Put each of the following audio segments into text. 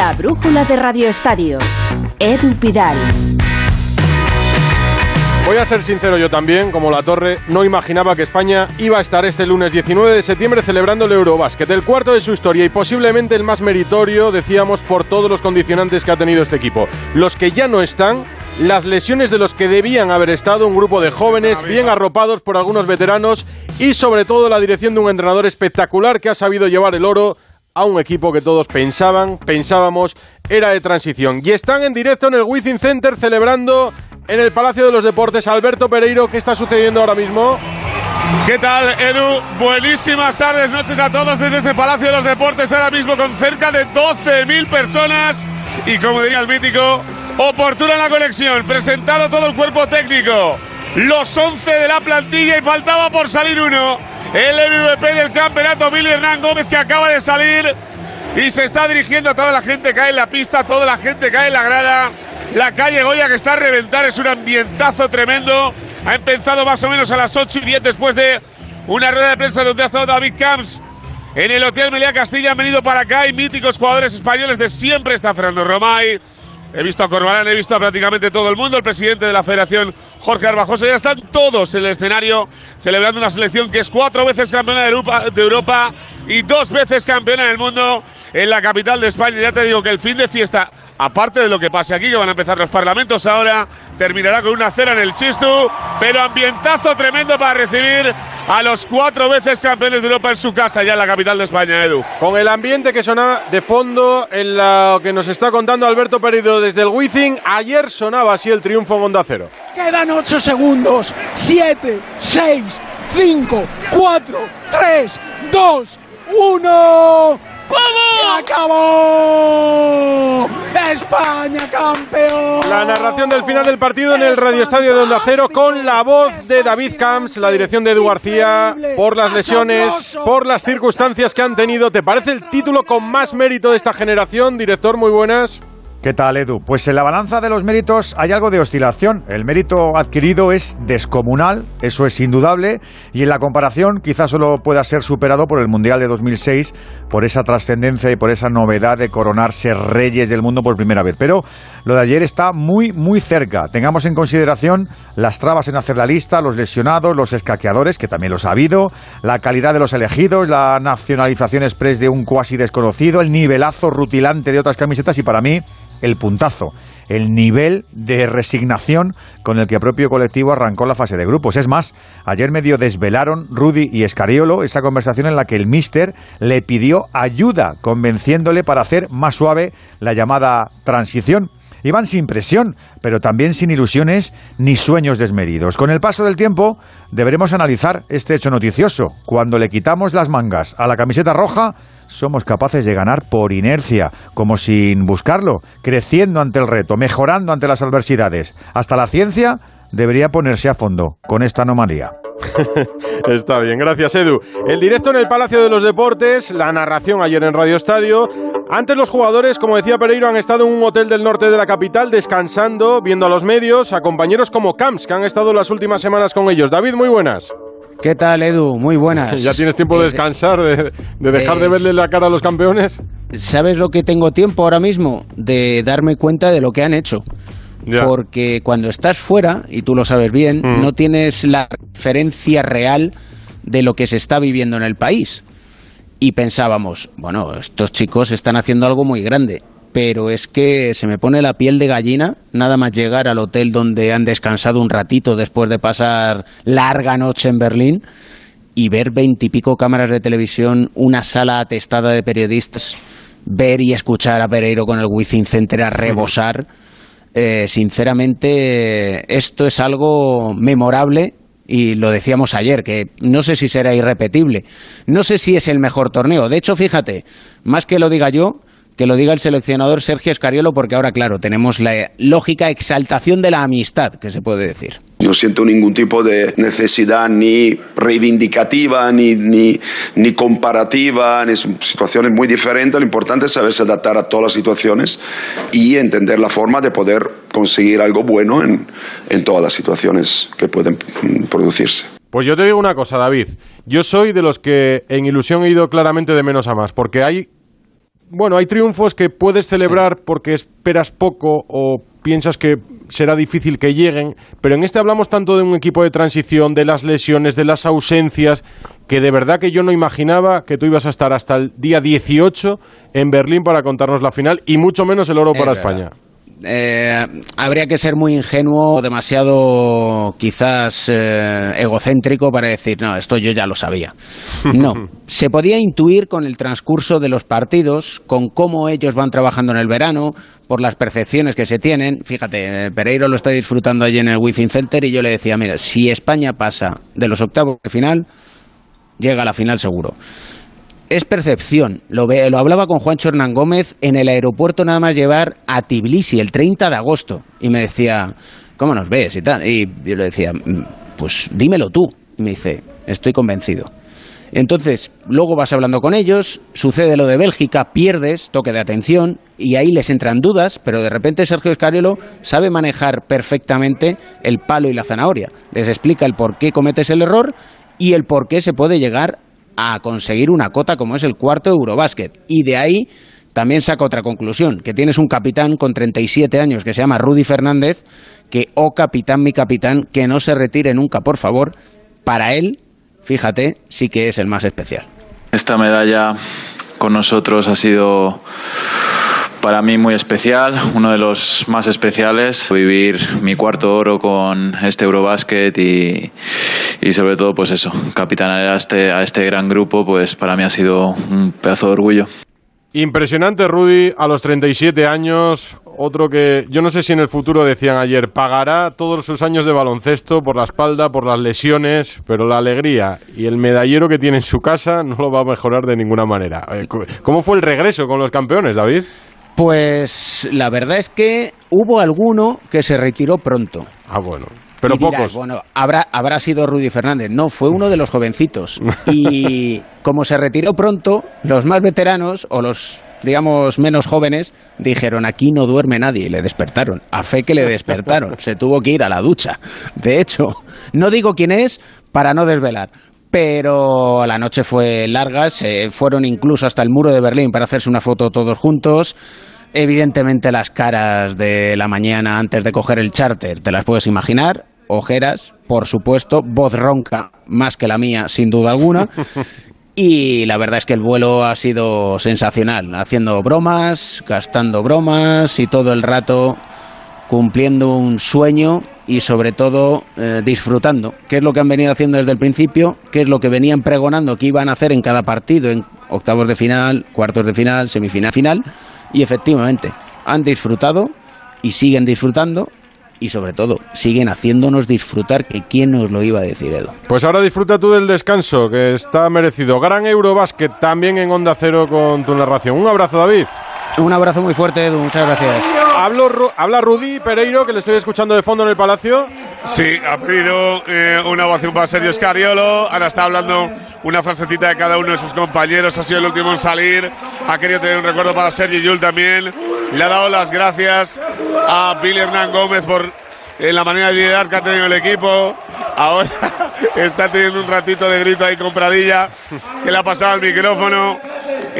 La brújula de Radio Estadio. Edu Pidal. Voy a ser sincero yo también, como la torre, no imaginaba que España iba a estar este lunes 19 de septiembre celebrando el Eurobásquet, el cuarto de su historia y posiblemente el más meritorio, decíamos, por todos los condicionantes que ha tenido este equipo. Los que ya no están, las lesiones de los que debían haber estado, un grupo de jóvenes bien arropados por algunos veteranos y sobre todo la dirección de un entrenador espectacular que ha sabido llevar el oro a un equipo que todos pensaban, pensábamos, era de transición. Y están en directo en el Wizzing Center celebrando en el Palacio de los Deportes. Alberto Pereiro, ¿qué está sucediendo ahora mismo? ¿Qué tal, Edu? Buenísimas tardes, noches a todos desde este Palacio de los Deportes, ahora mismo con cerca de 12.000 personas. Y como diría el mítico, oportuna la conexión, presentado todo el cuerpo técnico, los 11 de la plantilla y faltaba por salir uno. El MVP del campeonato, Billy Hernán Gómez, que acaba de salir y se está dirigiendo a toda la gente que cae en la pista, toda la gente que cae en la grada. La calle Goya que está a reventar, es un ambientazo tremendo. Ha empezado más o menos a las 8 y 10 después de una rueda de prensa donde ha estado David Camps en el Hotel Meliá Castilla. Han venido para acá y míticos jugadores españoles de siempre. Está Fernando Romay, He visto a Corbalán, he visto a prácticamente todo el mundo, el presidente de la federación, Jorge Arbajosa, ya están todos en el escenario celebrando una selección que es cuatro veces campeona de Europa, de Europa y dos veces campeona del mundo en la capital de España. Ya te digo que el fin de fiesta aparte de lo que pase aquí, que van a empezar los parlamentos ahora, terminará con una cera en el Chistu, pero ambientazo tremendo para recibir a los cuatro veces campeones de Europa en su casa, ya en la capital de España, Edu. Con el ambiente que sonaba de fondo en lo que nos está contando Alberto Perido desde el Wizzing, ayer sonaba así el triunfo en Onda Cero. Quedan ocho segundos, siete, seis, cinco, cuatro, tres, dos, uno... ¡Se acabó! ¡España campeón! La narración del final del partido en el Radio Estadio de Onda Cero con la voz de David Camps, la dirección de Edu García, por las lesiones, por las circunstancias que han tenido. ¿Te parece el título con más mérito de esta generación? Director, muy buenas. ¿Qué tal, Edu? Pues en la balanza de los méritos hay algo de oscilación. El mérito adquirido es descomunal, eso es indudable, y en la comparación quizás solo pueda ser superado por el Mundial de 2006, por esa trascendencia y por esa novedad de coronarse reyes del mundo por primera vez. Pero lo de ayer está muy, muy cerca. Tengamos en consideración las trabas en hacer la lista, los lesionados, los escaqueadores, que también los ha habido, la calidad de los elegidos, la nacionalización express de un cuasi desconocido, el nivelazo rutilante de otras camisetas y para mí el puntazo, el nivel de resignación con el que el propio colectivo arrancó la fase de grupos. Es más, ayer medio desvelaron Rudy y Escariolo esa conversación en la que el míster le pidió ayuda, convenciéndole para hacer más suave la llamada transición. Iban sin presión, pero también sin ilusiones ni sueños desmedidos. Con el paso del tiempo, deberemos analizar este hecho noticioso. Cuando le quitamos las mangas a la camiseta roja, somos capaces de ganar por inercia, como sin buscarlo, creciendo ante el reto, mejorando ante las adversidades. Hasta la ciencia debería ponerse a fondo con esta anomalía. Está bien, gracias Edu. El directo en el Palacio de los Deportes, la narración ayer en Radio Estadio. Antes los jugadores, como decía Pereiro, han estado en un hotel del norte de la capital descansando, viendo a los medios, a compañeros como Camps, que han estado las últimas semanas con ellos. David, muy buenas. ¿Qué tal, Edu? Muy buenas. ¿Ya tienes tiempo de descansar, de, dejar de verle la cara a los campeones? ¿Sabes lo que tengo tiempo ahora mismo? De darme cuenta de lo que han hecho. Porque cuando estás fuera, y tú lo sabes bien, mm. no tienes la referencia real de lo que se está viviendo en el país. Y pensábamos, bueno, estos chicos están haciendo algo muy grande pero es que se me pone la piel de gallina nada más llegar al hotel donde han descansado un ratito después de pasar larga noche en Berlín y ver veintipico cámaras de televisión, una sala atestada de periodistas, ver y escuchar a Pereiro con el Wizzing Center a rebosar. Eh, sinceramente, esto es algo memorable y lo decíamos ayer, que no sé si será irrepetible, no sé si es el mejor torneo. De hecho, fíjate, más que lo diga yo, que lo diga el seleccionador Sergio Escariolo, porque ahora, claro, tenemos la lógica exaltación de la amistad, que se puede decir. No siento ningún tipo de necesidad ni reivindicativa, ni, ni, comparativa, ni situaciones muy diferentes. Lo importante es saberse adaptar a todas las situaciones y entender la forma de poder conseguir algo bueno en, en todas las situaciones que pueden producirse. Pues yo te digo una cosa, David. Yo soy de los que en ilusión he ido claramente de menos a más, porque hay bueno, hay triunfos que puedes celebrar porque esperas poco o piensas que será difícil que lleguen, pero en este hablamos tanto de un equipo de transición, de las lesiones, de las ausencias, que de verdad que yo no imaginaba que tú ibas a estar hasta el día 18 en Berlín para contarnos la final y mucho menos el oro para España. Eh, habría que ser muy ingenuo, demasiado quizás eh, egocéntrico para decir, no, esto yo ya lo sabía. No, se podía intuir con el transcurso de los partidos, con cómo ellos van trabajando en el verano, por las percepciones que se tienen. Fíjate, Pereiro lo está disfrutando allí en el Wizzing Center y yo le decía, mira, si España pasa de los octavos de final, llega a la final seguro es percepción. Lo, hablaba con Juancho Hernán Gómez en el aeropuerto nada más llevar a Tbilisi el 30 de agosto. Y me decía, ¿cómo nos ves? Y tal. Y yo le decía, mm, pues dímelo tú. Y me dice, estoy convencido. Entonces, luego vas hablando con ellos, sucede lo de Bélgica, pierdes, toque de atención, y ahí les entran dudas, pero de repente Sergio Escariolo sabe manejar perfectamente el palo y la zanahoria. Les explica el por qué cometes el error y el por qué se puede llegar a conseguir una cota como es el cuarto Eurobásquet. Y de ahí también saca otra conclusión, que tienes un capitán con 37 años que se llama Rudy Fernández, que, oh capitán, mi capitán, que no se retire nunca, por favor. Para él, fíjate, sí que es el más especial. Esta medalla con nosotros ha sido para mí muy especial, uno de los más especiales, vivir mi cuarto oro con este Eurobasket y, y sobre todo pues eso, capitanear a este, a este gran grupo, pues para mí ha sido un pedazo de orgullo. Impresionante Rudy, a los 37 años, otro que yo no sé si en el futuro decían ayer, pagará todos sus años de baloncesto por la espalda, por las lesiones, pero la alegría y el medallero que tiene en su casa no lo va a mejorar de ninguna manera. Eh, ¿Cómo fue el regreso con los campeones, David? Pues la verdad es que hubo alguno que se retiró pronto. Ah, bueno. Pero pocos. Bueno, habrá, habrá sido Rudy Fernández. No, fue uno de los jovencitos. Y como se retiró pronto, los más veteranos o los, digamos, menos jóvenes dijeron, aquí no duerme nadie. Y le despertaron. A fe que le despertaron. Se tuvo que ir a la ducha. De hecho, no digo quién es para no desvelar pero la noche fue larga, se fueron incluso hasta el muro de Berlín para hacerse una foto todos juntos. Evidentemente las caras de la mañana antes de coger el charter, te las puedes imaginar, ojeras, por supuesto, voz ronca más que la mía, sin duda alguna. Y la verdad es que el vuelo ha sido sensacional, haciendo bromas, gastando bromas y todo el rato cumpliendo un sueño y sobre todo eh, disfrutando, qué es lo que han venido haciendo desde el principio, qué es lo que venían pregonando que iban a hacer en cada partido, en octavos de final, cuartos de final, semifinal, final, y efectivamente han disfrutado y siguen disfrutando y sobre todo siguen haciéndonos disfrutar que quién nos lo iba a decir Edo. Pues ahora disfruta tú del descanso que está merecido. Gran Eurobásquet también en Onda Cero con tu narración. Un abrazo David. Un abrazo muy fuerte, Edu. Muchas gracias. habla Rudy Pereiro, que le estoy escuchando de fondo en el Palacio. Sí, ha pedido eh, una ovación para Sergio Scariolo. Ahora está hablando una frasecita de cada uno de sus compañeros. Ha sido el último en salir. Ha querido tener un recuerdo para Sergio Yul también. Le ha dado las gracias a Billy Hernán Gómez por en la manera de liderar que ha tenido el equipo. Ahora está teniendo un ratito de grito ahí con Pradilla, que le ha pasado el micrófono.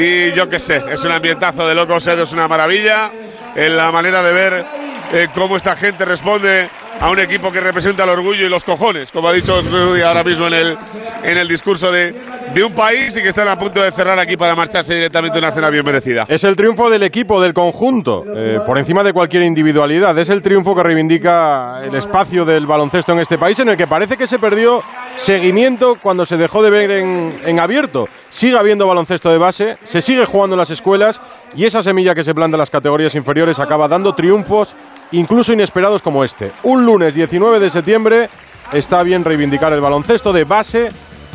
Y yo qué sé, es un ambientazo de locos, es una maravilla. En la manera de ver eh, cómo esta gente responde a un equipo que representa el orgullo y los cojones, como ha dicho Rudy ahora mismo en el, en el discurso de, de un país y que están a punto de cerrar aquí para marcharse directamente a una cena bien merecida. Es el triunfo del equipo, del conjunto, eh, por encima de cualquier individualidad. Es el triunfo que reivindica el espacio del baloncesto en este país, en el que parece que se perdió seguimiento cuando se dejó de ver en, en abierto. Sigue habiendo baloncesto de base, se sigue jugando en las escuelas y esa semilla que se planta en las categorías inferiores acaba dando triunfos incluso inesperados como este. Un lunes 19 de septiembre está bien reivindicar el baloncesto de base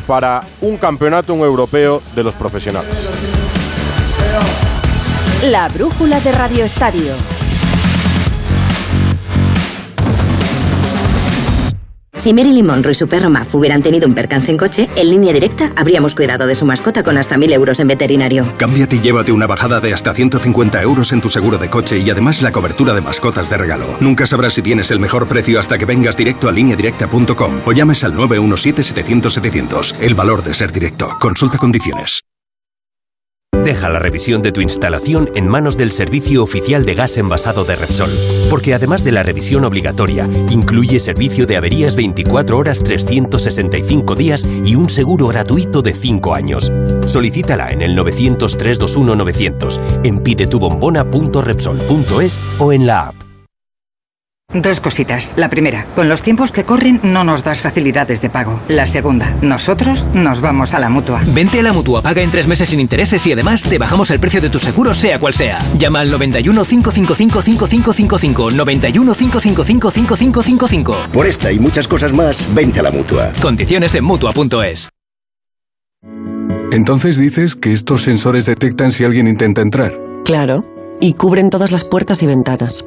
para un campeonato un europeo de los profesionales. La brújula de Radio Estadio. Si Marilyn Monroe y su perro Muff hubieran tenido un percance en coche, en línea directa habríamos cuidado de su mascota con hasta 1000 euros en veterinario. Cámbiate y llévate una bajada de hasta 150 euros en tu seguro de coche y además la cobertura de mascotas de regalo. Nunca sabrás si tienes el mejor precio hasta que vengas directo a lineadirecta.com o llames al 917-700-700. El valor de ser directo. Consulta condiciones. Deja la revisión de tu instalación en manos del Servicio Oficial de Gas Envasado de Repsol, porque además de la revisión obligatoria, incluye servicio de averías 24 horas 365 días y un seguro gratuito de 5 años. Solicítala en el 900-321-900, en pidetubombona.repsol.es o en la app. Dos cositas. La primera, con los tiempos que corren no nos das facilidades de pago. La segunda, nosotros nos vamos a la mutua. Vente a la mutua, paga en tres meses sin intereses y además te bajamos el precio de tu seguro, sea cual sea. Llama al 91 555 5555. 91 555 5555. Por esta y muchas cosas más, vente a la mutua. Condiciones en mutua.es. Entonces dices que estos sensores detectan si alguien intenta entrar. Claro, y cubren todas las puertas y ventanas.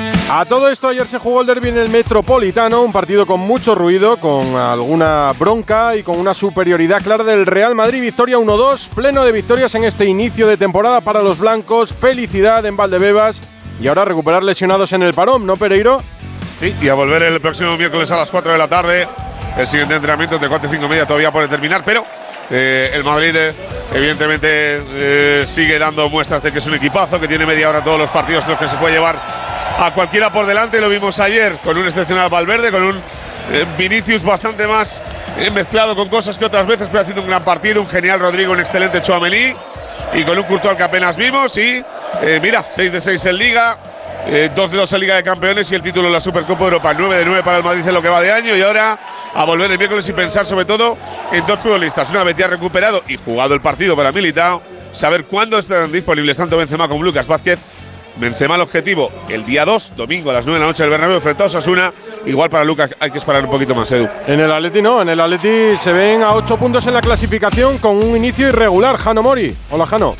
A todo esto ayer se jugó el derby en el Metropolitano, un partido con mucho ruido, con alguna bronca y con una superioridad clara del Real Madrid. Victoria 1-2, pleno de victorias en este inicio de temporada para los blancos. Felicidad en Valdebebas y ahora recuperar lesionados en el parón, ¿no, Pereiro? Sí, y a volver el próximo miércoles a las 4 de la tarde. El siguiente entrenamiento de 4 y 5 media todavía por terminar, pero eh, el Madrid eh, evidentemente eh, sigue dando muestras de que es un equipazo, que tiene media hora todos los partidos los que se puede llevar a cualquiera por delante. Lo vimos ayer con un excepcional Valverde, con un eh, Vinicius bastante más eh, mezclado con cosas que otras veces, pero haciendo un gran partido. Un genial Rodrigo, un excelente Chouameni. Y con un Courtois que apenas vimos. Y eh, mira, 6 de 6 en Liga. 2 de 2 en Liga de Campeones y el título de la Supercopa Europa. 9 de 9 para el Madrid en lo que va de año. Y ahora a volver el miércoles y pensar sobre todo en dos futbolistas. Una vez ya recuperado y jugado el partido para Militao, saber cuándo estarán disponibles tanto Benzema como Lucas Vázquez Benzema el objetivo el día 2, domingo a las 9 de la noche del Bernabéu enfrentado a Osasuna. Igual para Lucas hay que esperar un poquito más, Edu. En el Atleti no, en el Atleti se ven a 8 puntos en la clasificación con un inicio irregular. Jano Mori. Hola, Jano.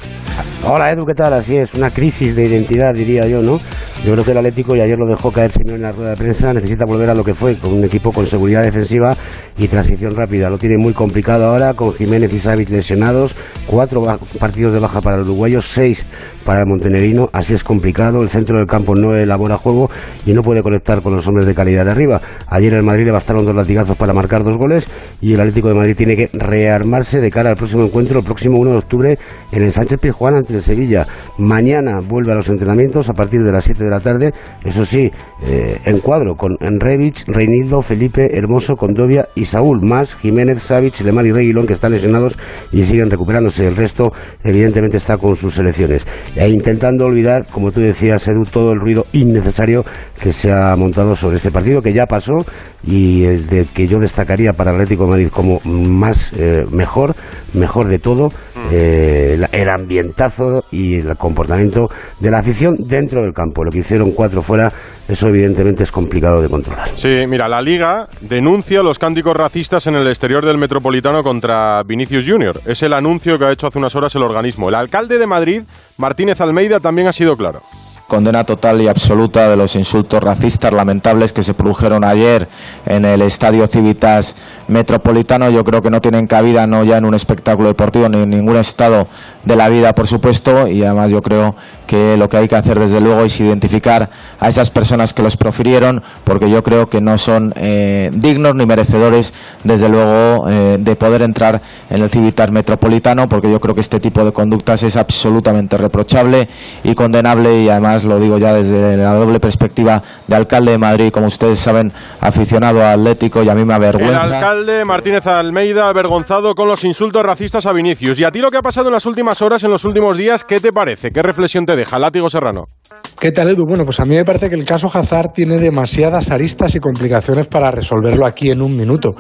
Hola, Edu, ¿qué tal? Así es, una crisis de identidad, diría yo, ¿no? Yo creo que el Atlético, y ayer lo dejó caer señor en la rueda de prensa, necesita volver a lo que fue, con un equipo con seguridad defensiva y transición rápida. Lo tiene muy complicado ahora, con Jiménez y Savic lesionados, cuatro partidos de baja para el uruguayo, seis para el montenegrino, así es complicado, el centro del campo no elabora juego y no puede conectar con los hombres de calidad de arriba. Ayer el Madrid le bastaron dos latigazos para marcar dos goles y el Atlético de Madrid tiene que rearmarse de cara al próximo encuentro, el próximo 1 de octubre en el Sánchez Pizjuán ante el Sevilla. Mañana vuelve a los entrenamientos a partir de las 7 de la tarde, eso sí, eh, en cuadro con Enrevich, Reinildo, Felipe, Hermoso, Condovia y Saúl, más Jiménez, Savic, Lemar y Reguilón que están lesionados y siguen recuperándose. El resto evidentemente está con sus selecciones e intentando olvidar, como tú decías, Edu, todo el ruido innecesario que se ha montado sobre este partido, que ya pasó y el de que yo destacaría para Atlético de Madrid como más eh, mejor, mejor de todo, eh, el ambientazo y el comportamiento de la afición dentro del campo. Lo que hicieron cuatro fuera, eso evidentemente es complicado de controlar. Sí, mira, la Liga denuncia los cánticos racistas en el exterior del Metropolitano contra Vinicius Junior. Es el anuncio que ha hecho hace unas horas el organismo. El alcalde de Madrid, Martínez Almeida, también ha sido claro condena total y absoluta de los insultos racistas lamentables que se produjeron ayer en el Estadio Civitas Metropolitano. Yo creo que no tienen cabida no ya en un espectáculo deportivo ni en ningún estado de la vida, por supuesto, y además yo creo que lo que hay que hacer desde luego es identificar a esas personas que los profirieron, porque yo creo que no son eh, dignos ni merecedores, desde luego, eh, de poder entrar en el Civitas Metropolitano, porque yo creo que este tipo de conductas es absolutamente reprochable y condenable y además lo digo ya desde la doble perspectiva de alcalde de Madrid, como ustedes saben, aficionado a Atlético y a mí me avergüenza. El alcalde Martínez Almeida avergonzado con los insultos racistas a Vinicius. ¿Y a ti lo que ha pasado en las últimas horas, en los últimos días, qué te parece? ¿Qué reflexión te deja? Látigo Serrano. ¿Qué tal, Edu? Bueno, pues a mí me parece que el caso Hazard tiene demasiadas aristas y complicaciones para resolverlo aquí en un minuto.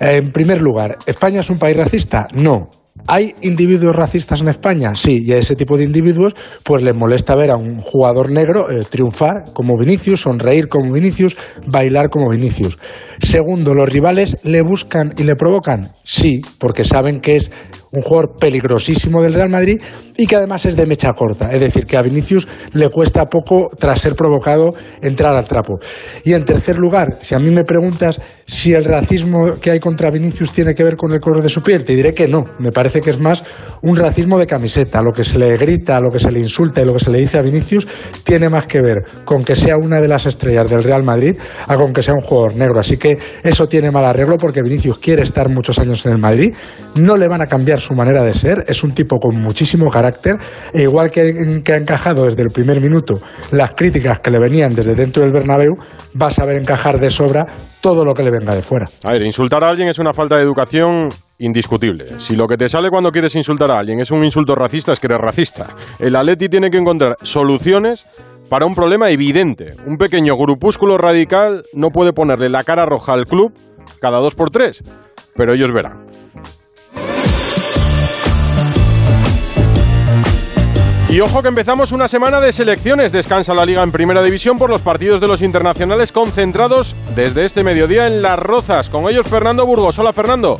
En primer lugar, ¿España es un país racista? No ¿Hay individuos racistas en España? Sí, y a ese tipo de individuos pues les molesta ver a un jugador negro eh, triunfar como Vinicius, sonreír como Vinicius, bailar como Vinicius. Segundo, ¿los rivales le buscan y le provocan? Sí, porque saben que es un jugador peligrosísimo del Real Madrid y que además es de mecha corta. Es decir, que a Vinicius le cuesta poco, tras ser provocado, entrar al trapo. Y en tercer lugar, si a mí me preguntas si el racismo que hay contra Vinicius tiene que ver con el color de su piel, te diré que no. Me parece que es más un racismo de camiseta. Lo que se le grita, lo que se le insulta y lo que se le dice a Vinicius tiene más que ver con que sea una de las estrellas del Real Madrid a con que sea un jugador negro. Así que eso tiene mal arreglo porque Vinicius quiere estar muchos años en el Madrid. No le van a cambiar su manera de ser. Es un tipo con muchísimo carácter. E igual que, que ha encajado desde el primer minuto las críticas que le venían desde dentro del Bernabéu, va a saber encajar de sobra todo lo que le venga de fuera. A ver, insultar a alguien es una falta de educación indiscutible. Si lo que te sale cuando quieres insultar a alguien es un insulto racista, es que eres racista. El Atleti tiene que encontrar soluciones para un problema evidente. Un pequeño grupúsculo radical no puede ponerle la cara roja al club cada dos por tres, pero ellos verán. Y ojo que empezamos una semana de selecciones. Descansa la liga en primera división por los partidos de los internacionales concentrados desde este mediodía en Las Rozas. Con ellos Fernando Burgos. Hola Fernando.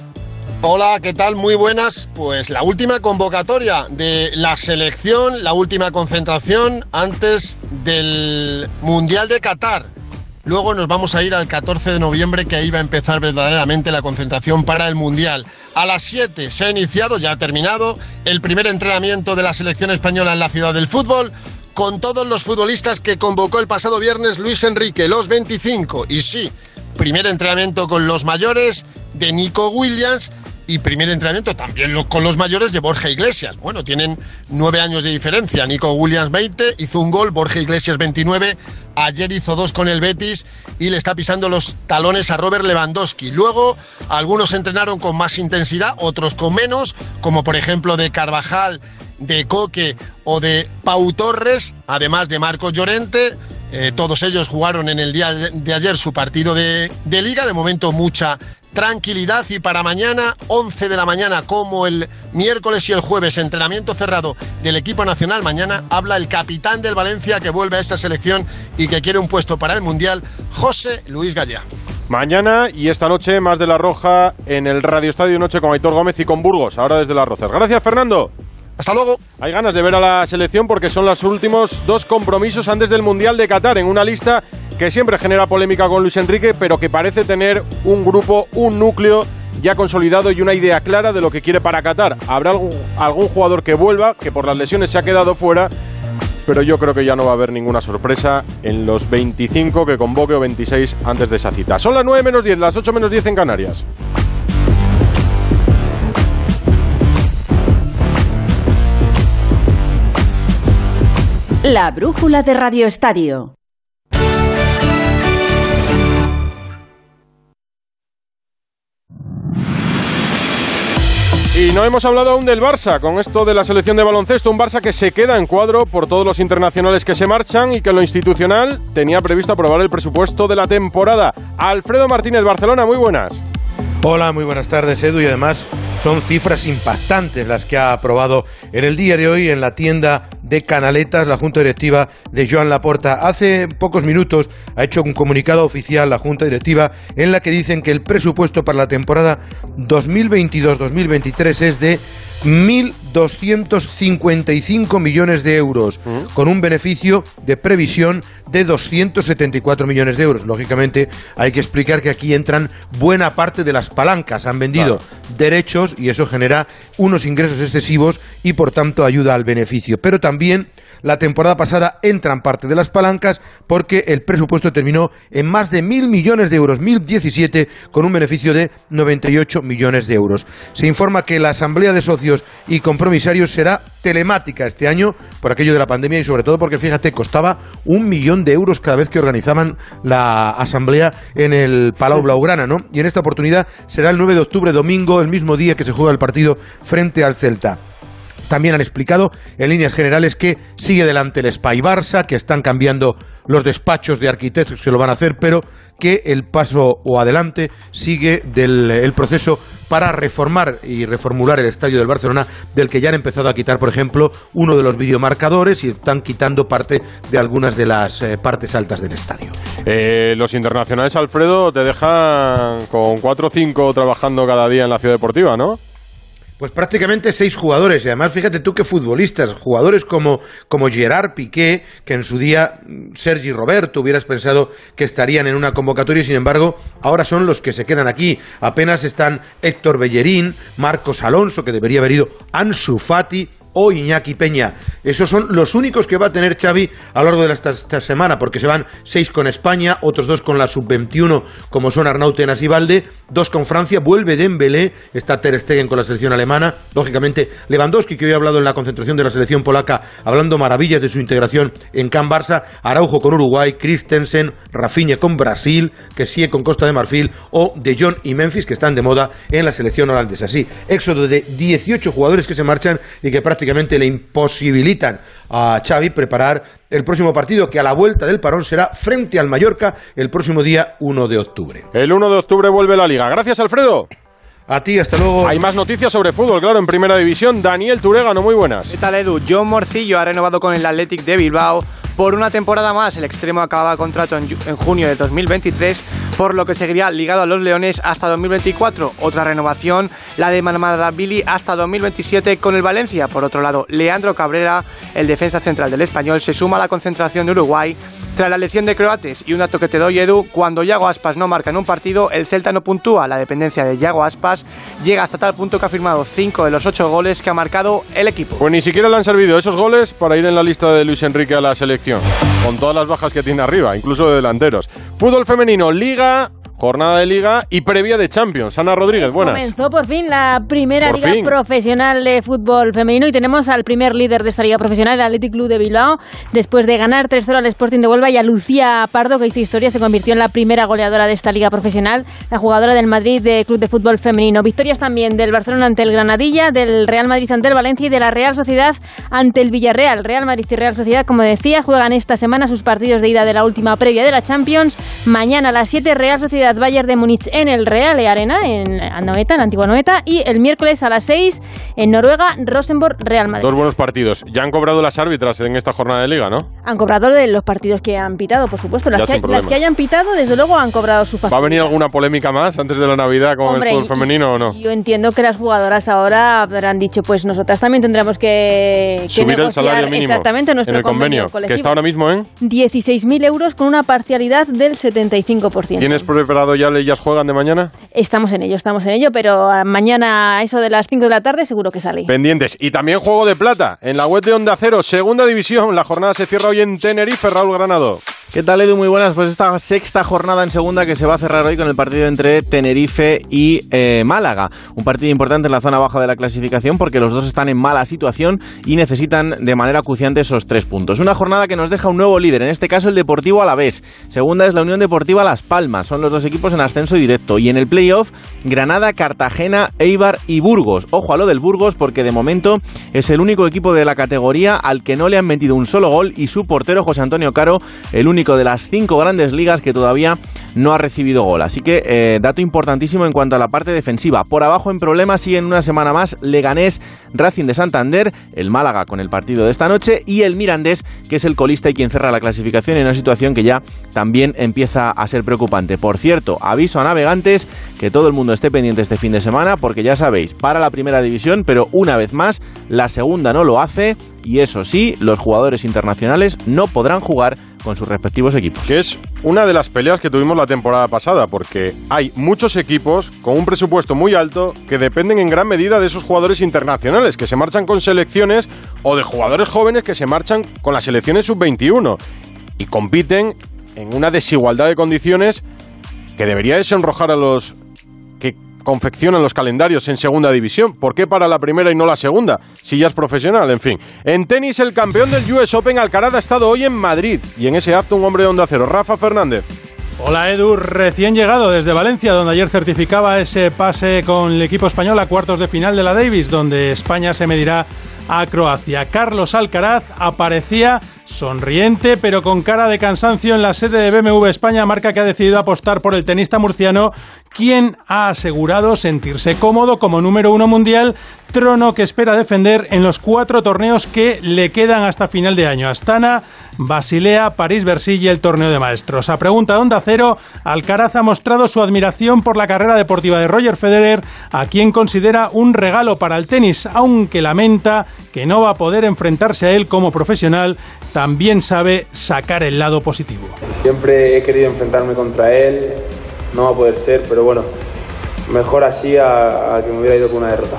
Hola, ¿qué tal? Muy buenas. Pues la última convocatoria de la selección, la última concentración antes del Mundial de Qatar. Luego nos vamos a ir al 14 de noviembre, que ahí va a empezar verdaderamente la concentración para el Mundial. A las 7 se ha iniciado, ya ha terminado, el primer entrenamiento de la selección española en la ciudad del fútbol, con todos los futbolistas que convocó el pasado viernes Luis Enrique, los 25. Y sí, primer entrenamiento con los mayores de Nico Williams y primer entrenamiento también con los mayores de Borja Iglesias. Bueno, tienen nueve años de diferencia. Nico Williams 20, hizo un gol, Borja Iglesias 29. Ayer hizo dos con el Betis y le está pisando los talones a Robert Lewandowski. Luego, algunos entrenaron con más intensidad, otros con menos, como por ejemplo de Carvajal, de Coque o de Pau Torres, además de Marcos Llorente. Eh, todos ellos jugaron en el día de ayer su partido de, de liga. De momento, mucha tranquilidad y para mañana 11 de la mañana como el miércoles y el jueves entrenamiento cerrado del equipo nacional mañana habla el capitán del Valencia que vuelve a esta selección y que quiere un puesto para el mundial José Luis Gallá Mañana y esta noche más de la Roja en el Radio Estadio Noche con Aitor Gómez y con Burgos, ahora desde Las Rozas. Gracias Fernando. Hasta luego. Hay ganas de ver a la selección porque son los últimos dos compromisos antes del Mundial de Qatar en una lista que siempre genera polémica con Luis Enrique, pero que parece tener un grupo, un núcleo ya consolidado y una idea clara de lo que quiere para Qatar. Habrá algún, jugador que vuelva, que por las lesiones se ha quedado fuera, pero yo creo que ya no va a haber ninguna sorpresa en los 25 que convoque o 26 antes de esa cita. Son las 9 menos 10, las 8 menos 10 en Canarias. La brújula de Radio Estadio. Y no hemos hablado aún del Barça, con esto de la selección de baloncesto, un Barça que se queda en cuadro por todos los internacionales que se marchan y que en lo institucional tenía previsto aprobar el presupuesto de la temporada. Alfredo Martínez, Barcelona, muy buenas. Hola, muy buenas tardes Edu y además son cifras impactantes las que ha aprobado en el día de hoy en la tienda de Canaletas la Junta Directiva de Joan Laporta. Hace pocos minutos ha hecho un comunicado oficial la Junta Directiva en la que dicen que el presupuesto para la temporada 2022-2023 es de 1.255 millones de euros, con un beneficio de previsión de 274 millones de euros. Lógicamente, hay que explicar que aquí entran buena parte de las palancas. Han vendido derechos y eso genera unos ingresos excesivos y, por tanto, ayuda al beneficio. Pero también la temporada pasada entran parte de las palancas porque el presupuesto terminó en más de mil millones de euros, 1.017, con un beneficio de 98 millones de euros. Se informa que la Asamblea de Socios y Compromisarios será telemática este año por aquello de la pandemia y sobre todo porque, fíjate, costaba un millón de euros cada vez que organizaban la Asamblea en el Palau Blaugrana, ¿no? Y en esta oportunidad será el 9 de octubre, domingo, el mismo día que se juega el partido frente al Celta. También han explicado en líneas generales que sigue delante el Spy Barça, que están cambiando los despachos de arquitectos que lo van a hacer, pero que el paso o adelante sigue del el proceso para reformar y reformular el estadio del Barcelona, del que ya han empezado a quitar, por ejemplo, uno de los videomarcadores y están quitando parte de algunas de las eh, partes altas del estadio. Eh, los internacionales, Alfredo, te dejan con cuatro o cinco trabajando cada día en la ciudad deportiva, ¿no? Pues prácticamente seis jugadores. Y además, fíjate tú qué futbolistas. Jugadores como, como Gerard Piqué, que en su día mm, Sergi Roberto hubieras pensado que estarían en una convocatoria y sin embargo ahora son los que se quedan aquí. Apenas están Héctor Bellerín, Marcos Alonso, que debería haber ido, Ansu Fati, o Iñaki Peña. Esos son los únicos que va a tener Xavi a lo largo de esta, semana, porque se van seis con España, otros dos con la sub-21, como son Arnaut Tenas y Valde, dos con Francia, vuelve Dembélé, está Ter Stegen con la selección alemana, lógicamente Lewandowski, que hoy ha hablado en la concentración de la selección polaca, hablando maravillas de su integración en Can Barça, Araujo con Uruguay, Christensen, Rafinha con Brasil, que sigue con Costa de Marfil, o De Jong y Memphis, que están de moda en la selección holandesa. Sí, éxodo de 18 jugadores que se marchan y que prácticamente le imposibilitan a Xavi preparar el próximo partido que a la vuelta del parón será frente al Mallorca el próximo día 1 de octubre. El 1 de octubre vuelve la liga. Gracias, Alfredo. A ti, hasta luego. Hay más noticias sobre fútbol, claro, en primera división. Daniel Turegano, muy buenas. ¿Qué tal, Edu? John Morcillo ha renovado con el Athletic de Bilbao por una temporada más. El extremo acababa contrato en, junio de 2023, por lo que seguiría ligado a los Leones hasta 2024. Otra renovación, la de Billy hasta 2027 con el Valencia. Por otro lado, Leandro Cabrera, el defensa central del español, se suma a la concentración de Uruguay tras la lesión de Croates y un dato que te doy, Edu, cuando Yago Aspas no marca en un partido, el Celta no puntúa. La dependencia de Yago Aspas llega hasta tal punto que ha firmado 5 de los 8 goles que ha marcado el equipo. Pues ni siquiera le han servido esos goles para ir en la lista de Luis Enrique a la selección, con todas las bajas que tiene arriba, incluso de delanteros. Fútbol femenino, Liga Jornada de Liga y previa de Champions. Ana Rodríguez, pues buenas. Comenzó por fin la primera liga profesional de fútbol femenino y tenemos al primer líder de esta liga profesional, el Athletic Club de Bilbao, después de ganar 3-0 al Sporting de Huelva y a Lucía Pardo, que hizo historia, se convirtió en la primera goleadora de esta liga profesional, la jugadora del Madrid de Club de Fútbol Femenino. Victorias también del Barcelona ante el Granadilla, del Real Madrid ante el Valencia y de la Real Sociedad ante el Villarreal. Real Madrid y Real Sociedad, como decía, juegan esta semana sus partidos de ida de la última previa de la Champions. Mañana a las 7 Real Sociedad Bayern de Múnich en el Real Arena, en Anoeta, en la antigua Anoeta, y el miércoles a las 6 en Noruega, Rosenborg, Real Madrid. Dos buenos partidos. Ya han cobrado las árbitras en esta jornada de liga, ¿no? Han cobrado de los partidos que han pitado, por supuesto. Las, que, las que, hayan pitado, desde luego, han cobrado su ¿Va a venir alguna polémica más antes de la Navidad con el fútbol femenino o no? Yo entiendo que las jugadoras ahora habrán dicho, pues nosotras también tendremos que, subir el salario mínimo exactamente nuestro en el convenio, que está ahora mismo en 16.000 euros con una parcialidad del 75%. ¿Tienes preparado ya ellas juegan de mañana? Estamos en ello, estamos en ello, pero mañana a eso de las 5 de la tarde seguro que sale. Pendientes. Y también Juego de Plata. En la web de Onda Cero, segunda división. La jornada se cierra hoy en Tenerife, Raúl Granado. ¿Qué tal Edu? Muy buenas. Pues esta sexta jornada en segunda que se va a cerrar hoy con el partido entre Tenerife y eh, Málaga. Un partido importante en la zona baja de la clasificación porque los dos están en mala situación y necesitan de manera acuciante esos tres puntos. Una jornada que nos deja un nuevo líder, en este caso el Deportivo Alavés. Segunda es la Unión Deportiva Las Palmas. Son los dos equipos en ascenso directo. Y en el playoff, Granada, Cartagena, Eibar y Burgos. Ojo a lo del Burgos porque de momento es el único equipo de la categoría al que no le han metido un solo gol y su portero José Antonio Caro, el único de las cinco grandes ligas que todavía no ha recibido gol. Así que eh, dato importantísimo en cuanto a la parte defensiva. Por abajo en problemas siguen una semana más Leganés, Racing de Santander, el Málaga con el partido de esta noche y el Mirandés, que es el colista y quien cerra la clasificación en una situación que ya también empieza a ser preocupante. Por cierto, aviso a navegantes que todo el mundo esté pendiente este fin de semana porque ya sabéis, para la primera división, pero una vez más, la segunda no lo hace y eso sí, los jugadores internacionales no podrán jugar con sus respectivos equipos. Es una de las peleas que tuvimos la temporada pasada, porque hay muchos equipos con un presupuesto muy alto que dependen en gran medida de esos jugadores internacionales, que se marchan con selecciones o de jugadores jóvenes que se marchan con las selecciones sub-21 y compiten en una desigualdad de condiciones que debería desenrojar a los confeccionan los calendarios en segunda división. ¿Por qué para la primera y no la segunda? Si ya es profesional, en fin. En tenis, el campeón del US Open Alcaraz ha estado hoy en Madrid y en ese acto un hombre de onda cero, Rafa Fernández. Hola Edu, recién llegado desde Valencia, donde ayer certificaba ese pase con el equipo español a cuartos de final de la Davis, donde España se medirá a Croacia. Carlos Alcaraz aparecía sonriente, pero con cara de cansancio en la sede de BMW España, marca que ha decidido apostar por el tenista murciano, quien ha asegurado sentirse cómodo como número uno mundial, trono que espera defender en los cuatro torneos que le quedan hasta final de año. Astana, Basilea, París-Bercy y el torneo de maestros. A pregunta de Onda Cero, Alcaraz ha mostrado su admiración por la carrera deportiva de Roger Federer, a quien considera un regalo para el tenis, aunque lamenta que no va a poder enfrentarse a él como profesional, también sabe sacar el lado positivo. Siempre he querido enfrentarme contra él, no va a poder ser, pero bueno, mejor así a, que me hubiera ido con una derrota.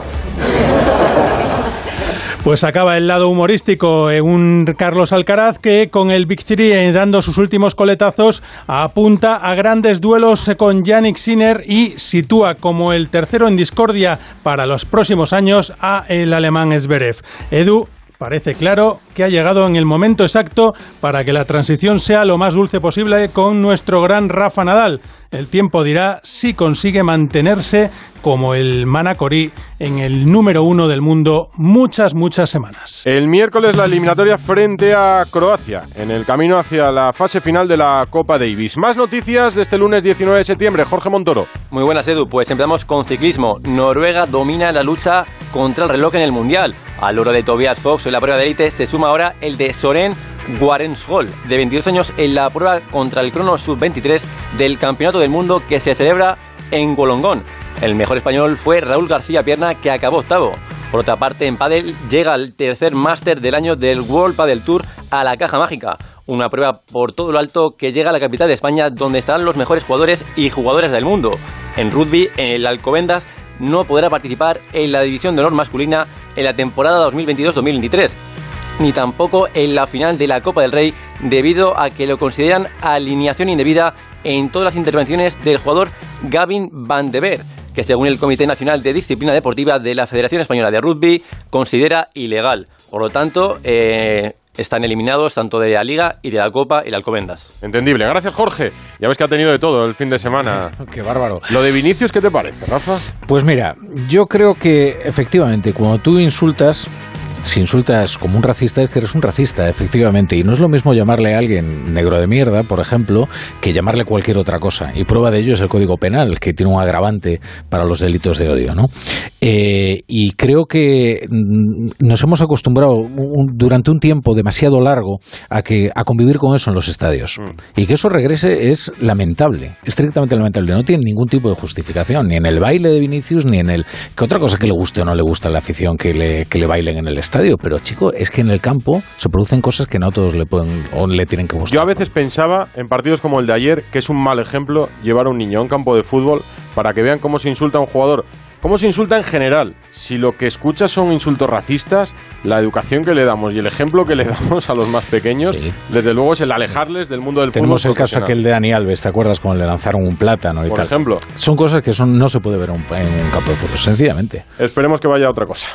Pues acaba el lado humorístico en un Carlos Alcaraz que con el Victory eh, dando sus últimos coletazos apunta a grandes duelos con Yannick Sinner y sitúa como el tercero en discordia para los próximos años a el alemán Zverev. Edu, Parece claro que ha llegado en el momento exacto para que la transición sea lo más dulce posible con nuestro gran Rafa Nadal. El tiempo dirá si consigue mantenerse como el Manacorí en el número uno del mundo muchas, muchas semanas. El miércoles la eliminatoria frente a Croacia, en el camino hacia la fase final de la Copa Davis. Más noticias de este lunes 19 de septiembre. Jorge Montoro. Muy buenas, Edu. Pues empezamos con ciclismo. Noruega domina la lucha contra el reloj en el Mundial. Al oro de Tobias Fox en la prueba de élite se suma ahora el de Soren Guarenshol, de 22 años, en la prueba contra el crono sub-23 del Campeonato del Mundo que se celebra en Golongón. El mejor español fue Raúl García Pierna, que acabó octavo. Por otra parte, en pádel llega el tercer máster del año del World Padel Tour a la Caja Mágica, una prueba por todo lo alto que llega a la capital de España donde estarán los mejores jugadores y jugadoras del mundo. En rugby, en el Alcobendas no podrá participar en la división de honor masculina en la temporada 2022-2023 ni tampoco en la final de la Copa del Rey debido a que lo consideran alineación indebida en todas las intervenciones del jugador Gavin Van de Ver, que según el Comité Nacional de Disciplina Deportiva de la Federación Española de Rugby considera ilegal. Por lo tanto, eh, están eliminados tanto de la Liga y de la Copa y la Alcobendas. Entendible. Gracias, Jorge. Ya ves que ha tenido de todo el fin de semana. Qué bárbaro. Lo de Vinicius, ¿qué te parece, Rafa? Pues mira, yo creo que efectivamente, cuando tú insultas, si insultas como un racista es que eres un racista, efectivamente. Y no es lo mismo llamarle a alguien negro de mierda, por ejemplo, que llamarle cualquier otra cosa. Y prueba de ello es el Código Penal, que tiene un agravante para los delitos de odio, ¿no? Eh, y creo que mm, nos hemos acostumbrado durante un tiempo demasiado largo a, que, a convivir con eso en los estadios. Mm. Y que eso regrese es lamentable, estrictamente lamentable. No tiene ningún tipo de justificación, ni en el baile de Vinicius, ni en el... que otra cosa que le guste o no le gusta a la afición que le, que le bailen en el estadio pero chico, es que en el campo se producen cosas que no todos le pueden o le tienen que gustar. Yo a veces pensaba en partidos como el de ayer que es un mal ejemplo llevar a un niño a un campo de fútbol para que vean cómo se insulta a un jugador ¿Cómo se insulta en general? Si lo que escuchas son insultos racistas, la educación que le damos y el ejemplo que le damos a los más pequeños, desde luego es el alejarles del mundo del Tenemos fútbol. Tenemos el caso aquel de Dani Alves, ¿te acuerdas? Cuando le lanzaron un plátano y Por ejemplo. Son cosas que son, no se puede ver en un campo de fútbol, sencillamente. Esperemos que vaya a otra cosa.